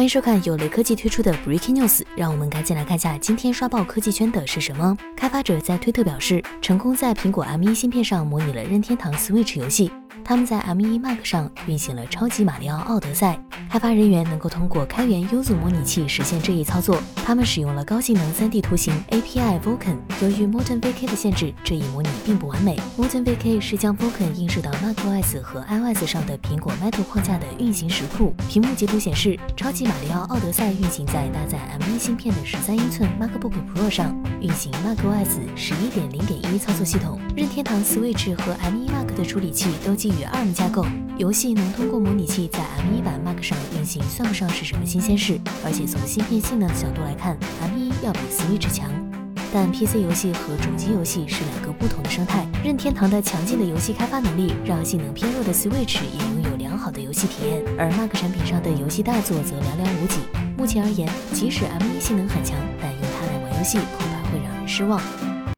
欢迎收看由雷科技推出的 Breaking News，让我们赶紧来看下今天刷爆科技圈的是什么。开发者在推特表示，成功在苹果 M1 芯片上模拟了任天堂 Switch 游戏。他们在 M1 Mac 上运行了《超级马里奥奥德赛》，开发人员能够通过开源 Uzu 模拟器实现这一操作。他们使用了高性能 3D 图形 API Vulkan。由于 Molten VK 的限制，这一模拟并不完美。Molten VK 是将 Vulkan 映射到 macOS 和 iOS 上的苹果 Metal 框架的运行时库。屏幕截图显示，《超级马里奥奥德赛》运行在搭载 M1 芯片的13英寸 MacBook Pro 上，运行 macOS 11.0.1操作系统。任天堂 Switch 和 M1 Mac 的处理器都基于 ARM 架构，游戏能通过模拟器在 M1 版 Mac 上运行，算不上是什么新鲜事。而且从芯片性能的角度来看，M1 要比 Switch 强。但 PC 游戏和主机游戏是两个不同的生态。任天堂的强劲的游戏开发能力，让性能偏弱的 Switch 也拥有良好的游戏体验，而 Mac 产品上的游戏大作则寥寥无几。目前而言，即使 M1 性能很强，但用它来玩游戏恐怕会让人失望。